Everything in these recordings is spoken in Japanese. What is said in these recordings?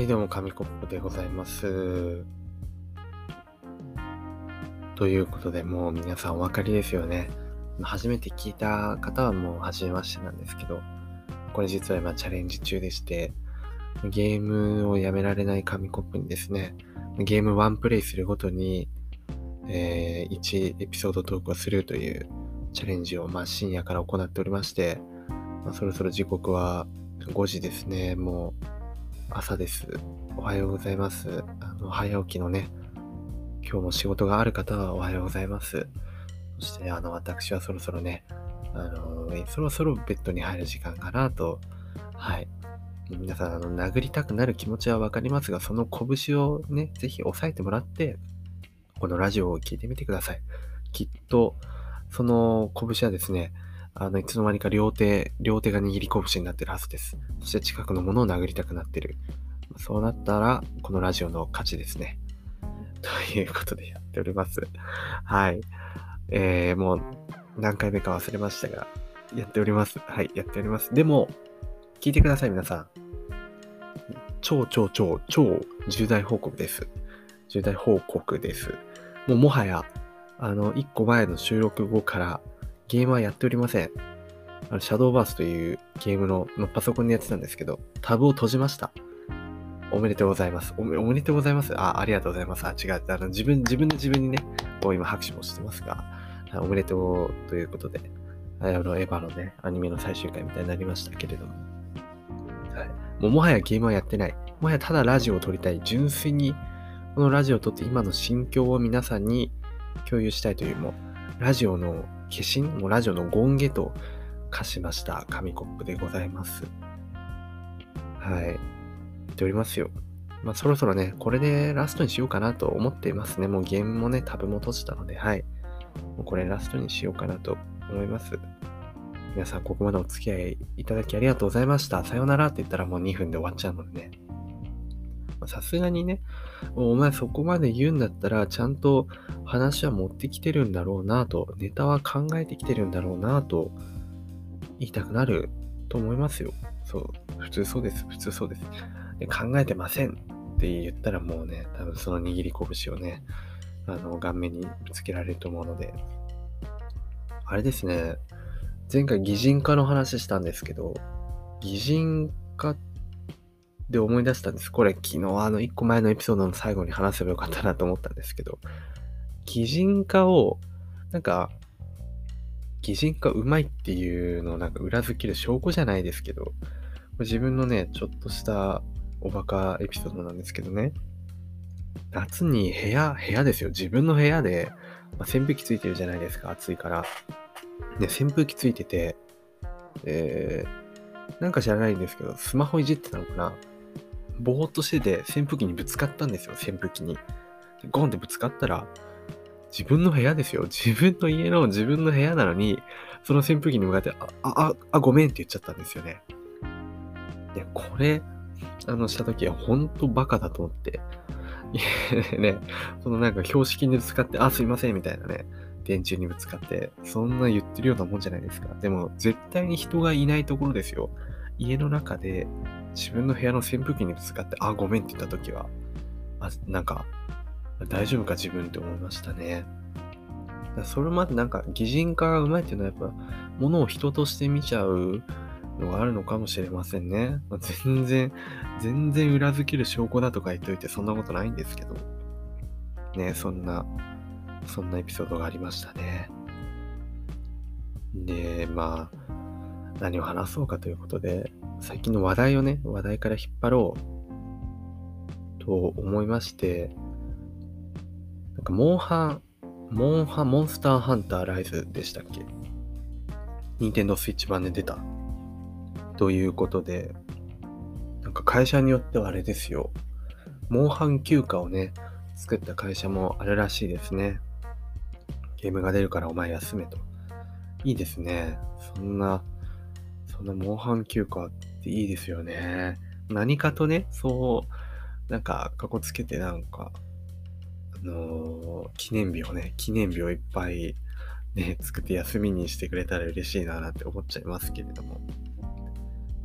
はい、どうも、紙コップでございます。ということで、もう皆さんお分かりですよね。初めて聞いた方はもう初めましてなんですけど、これ実は今チャレンジ中でして、ゲームをやめられない紙コップにですね、ゲームワンプレイするごとに、えー1エピソードトークをするというチャレンジを、まあ、深夜から行っておりまして、まあ、そろそろ時刻は5時ですね。もう朝です。おはようございます。あの、早起きのね、今日も仕事がある方はおはようございます。そして、あの、私はそろそろね、あの、そろそろベッドに入る時間かなと、はい。皆さん、あの、殴りたくなる気持ちはわかりますが、その拳をね、ぜひ押さえてもらって、このラジオを聞いてみてください。きっと、その拳はですね、あの、いつの間にか両手、両手が握り拳になってるはずです。そして近くのものを殴りたくなってる。そうなったら、このラジオの勝ちですね。ということでやっております。はい。えー、もう何回目か忘れましたが、やっております。はい、やっております。でも、聞いてください、皆さん。超超超超重大報告です。重大報告です。もうもはや、あの、1個前の収録後からゲームはやっておりません。あの、シャドーバースというゲームの、のパソコンでやってたんですけど、タブを閉じました。おめでとうございます。おめおめでとうございます？あ、ありがとうございます。あ、違う。あの、自分、自分で自分にね、こう今拍手もしてますが、おめでとうということで、あの、エヴァのね、アニメの最終回みたいになりましたけれども。はい。もうもはやゲームはやってない。もはやただラジオを撮りたい。純粋に、このラジオを撮って今の心境を皆さんに共有したいという、もう、ラジオの化身、もラジオの権下と化しました紙コップでございます。はい。言っておりますよ。まあそろそろね、これでラストにしようかなと思っていますね。もうゲームもね、タブも閉じたので、はい。もうこれラストにしようかなと思います。皆さん、ここまでお付き合いいただきありがとうございました。さようならって言ったらもう2分で終わっちゃうのでね。さすがにね、お前そこまで言うんだったら、ちゃんと話は持ってきてるんだろうなと、ネタは考えてきてるんだろうなと、言いたくなると思いますよ。そう。普通そうです。普通そうです。で考えてませんって言ったらもうね、多分その握り拳をね、あの、顔面にぶつけられると思うので。あれですね、前回擬人化の話したんですけど、擬人化ってで思い出したんです。これ昨日あの1個前のエピソードの最後に話せばよかったなと思ったんですけど、擬人化を、なんか、擬人化うまいっていうのをなんか裏付ける証拠じゃないですけど、自分のね、ちょっとしたおバカエピソードなんですけどね、夏に部屋、部屋ですよ。自分の部屋で、まあ、扇風機ついてるじゃないですか、暑いから。で、扇風機ついてて、えー、なんか知らないんですけど、スマホいじってたのかなぼーっとしてて、扇風機にぶつかったんですよ、扇風機に。ゴンってぶつかったら、自分の部屋ですよ。自分の家の自分の部屋なのに、その扇風機に向かって、あ、あ、あ、ごめんって言っちゃったんですよね。で、これ、あの、した時は本当バカだと思って。ね、そのなんか標識にぶつかって、あ、すいませんみたいなね、電柱にぶつかって、そんな言ってるようなもんじゃないですか。でも、絶対に人がいないところですよ。家の中で、自分の部屋の扇風機にぶつかって、あ、ごめんって言った時は、あ、なんか、大丈夫か自分って思いましたね。それまでなんか擬人化がうまいっていうのはやっぱ物を人として見ちゃうのがあるのかもしれませんね。まあ全然、全然裏付ける証拠だとか言っといてそんなことないんですけど。ねそんな、そんなエピソードがありましたね。で、まあ、何を話そうかということで、最近の話題をね、話題から引っ張ろうと思いまして、なんか、モンハン、モンハン、モンスターハンターライズでしたっけ？任天堂スイッチ版で出た。ということで、なんか会社によってはあれですよ。モンハン休暇をね、作った会社もあるらしいですね。ゲームが出るからお前休めと。いいですね。そんな、そんなモンハン休暇っていいですよね。何かとね、そう、なんか、かこつけてなんか、あのー記念日をね、記念日をいっぱいね、作って休みにしてくれたら嬉しいななんて思っちゃいますけれども。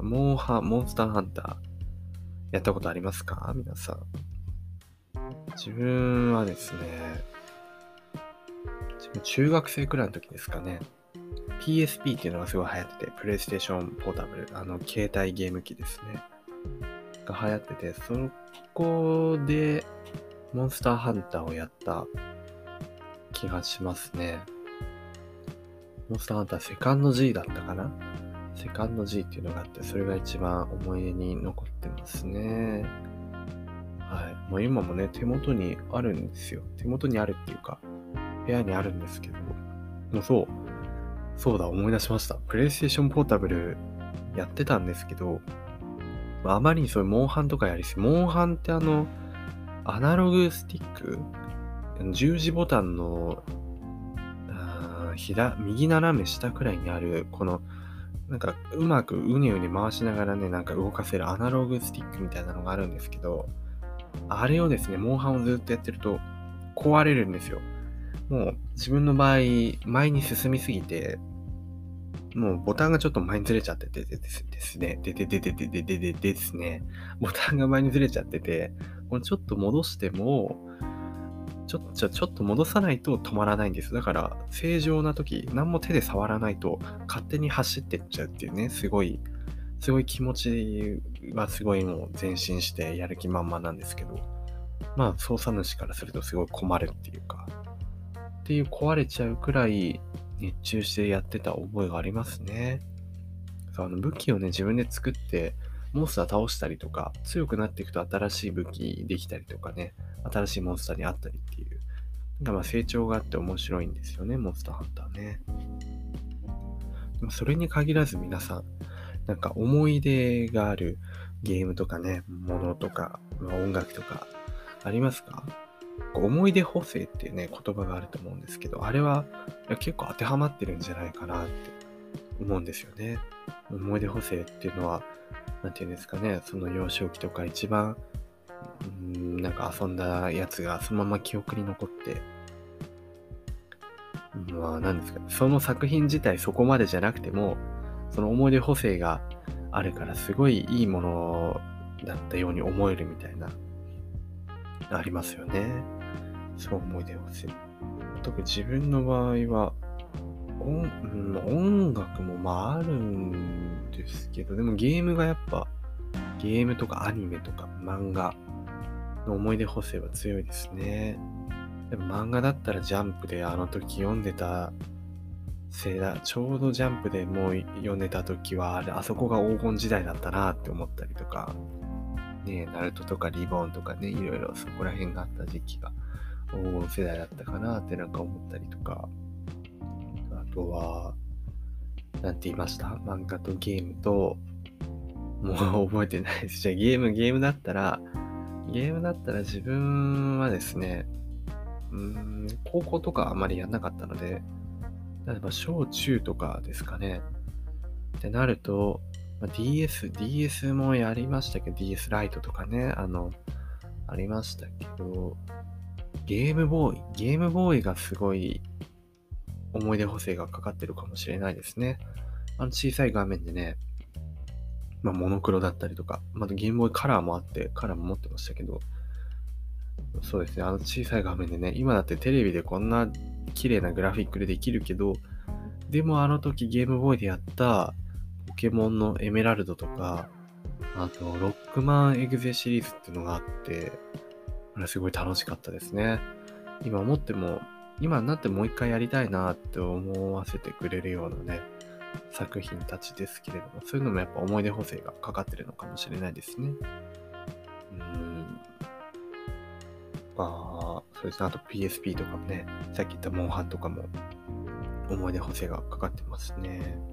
モンハン、モンスターハンターやったことありますか？皆さん。自分はですね、中学生くらいの時ですかね、PSP っていうのがすごい流行ってて、プレイステーションポータブル、あの、携帯ゲーム機ですね。が流行ってて、そこで、モンスターハンターをやった気がしますね。モンスターハンターセカンド G だったかな？セカンド G っていうのがあって、それが一番思い出に残ってますね。はい。もう今もね、手元にあるんですよ。手元にあるっていうか、部屋にあるんですけど、もうそう、そうだ、思い出しました。プレイステーションポータブルやってたんですけど、あまりにそういうモンハンとかやりすぎ、モンハンってあの、アナログスティック十字ボタンの、左、右斜め下くらいにある、この、なんかうまくうねうね回しながらね、なんか動かせるアナログスティックみたいなのがあるんですけど、あれをですね、モンハンをずっとやってると壊れるんですよ。もう自分の場合、前に進みすぎて、もうボタンがちょっと前にずれちゃっててですね、ででででででででですね、ボタンが前にずれちゃってて、これちょっと戻しても、ちょっと、ちょっと戻さないと止まらないんです。だから、正常な時、何も手で触らないと、勝手に走ってっちゃうっていうね、すごい、すごい気持ちはすごいもう前進してやる気満々なんですけど、まあ、操作主からするとすごい困るっていうか、っていう壊れちゃうくらい熱中してやってた覚えがありますね。あの武器をね、自分で作って、モンスター倒したりとか、強くなっていくと新しい武器できたりとかね、新しいモンスターに会ったりっていう、なんかまあ成長があって面白いんですよね、モンスターハンターね。でもそれに限らず皆さん、なんか思い出があるゲームとかね、ものとか、音楽とかありますか？思い出補正っていうね、言葉があると思うんですけど、あれは結構当てはまってるんじゃないかなって思うんですよね。思い出補正っていうのは、なんていうんですかね、その幼少期とか一番、うん、なんか遊んだやつがそのまま記憶に残って、まあ何ですかね、その作品自体そこまでじゃなくても、その思い出補正があるからすごいいいものだったように思えるみたいな、ありますよね。そう思い出補正。特に自分の場合は、音音楽もまああるんですけど、でもゲームがやっぱ、ゲームとかアニメとか漫画の思い出補正は強いですね。でも漫画だったらジャンプであの時読んでたせいだ。ちょうどジャンプでもう読んでた時は、あ、あそこが黄金時代だったなって思ったりとか、ねナルトとかリボンとかね、いろいろそこら辺があった時期が黄金世代だったかなってなんか思ったりとか、あとは、なんて言いました？漫画とゲームと、もう覚えてないです。じゃあゲーム、ゲームだったら、ゲームだったら自分はですね、うん、高校とかあまりやんなかったので、例えば小中とかですかね。ってなると、ま、DS、DS もやりましたけど、DS ライトとかね、あの、ありましたけど、ゲームボーイ、ゲームボーイがすごい思い出補正がかかってるかもしれないですね。あの小さい画面でね、まあ、モノクロだったりとか、またゲームボーイカラーもあって、カラーも持ってましたけど、そうですね、あの小さい画面でね、今だってテレビでこんな綺麗なグラフィックでできるけど、でもあの時ゲームボーイでやったポケモンのエメラルドとか、あとロックマンエグゼシリーズっていうのがあって、あれすごい楽しかったですね。今思っても今になってもう一回やりたいなって思わせてくれるようなね、作品たちですけれども、そういうのもやっぱ思い出補正がかかってるのかもしれないですね。うん。まあ、そうですね。あと PSP とかもね、さっき言ったモンハンとかも思い出補正がかかってますね。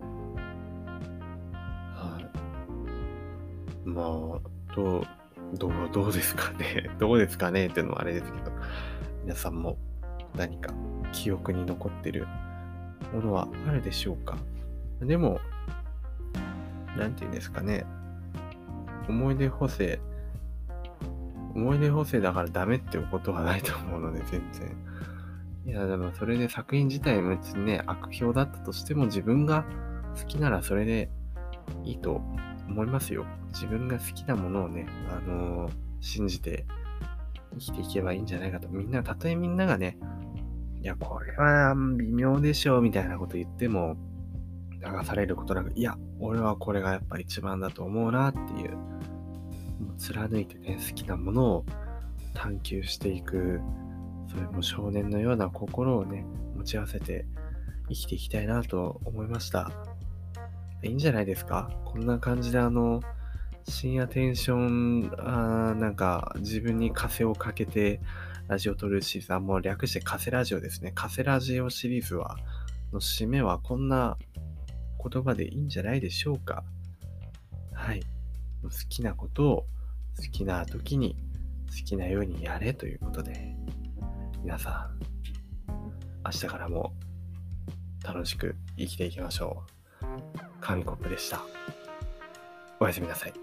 まあ、どう、どう、どうですかね。どうですかねっていうのはあれですけど、皆さんも何か記憶に残ってるものはあるでしょうか？でも、なんて言うんですかね。思い出補正、思い出補正だからダメっていうことはないと思うので、全然。いや、でもそれで作品自体別にね、悪評だったとしても自分が好きならそれでいいと思いますよ。自分が好きなものをね、あのー信じて生きていけばいいんじゃないかと。みんな、たとえみんながね、いや、これは微妙でしょう、みたいなこと言っても、流されることなく、いや、俺はこれがやっぱ一番だと思うなっていう、もう貫いてね、好きなものを探求していく、それも少年のような心をね、持ち合わせて生きていきたいなと思いました。いいんじゃないですか？こんな感じであの、深夜テンション、あなんか自分に風をかけてラジオ撮るシリーズ、あもう略してカセラジオですね。カセラジオシリーズは、の締めはこんな言葉でいいんじゃないでしょうか？はい。好きなことを好きな時に好きなようにやれということで、皆さん、明日からも楽しく生きていきましょう。紙コップでした。おやすみなさい。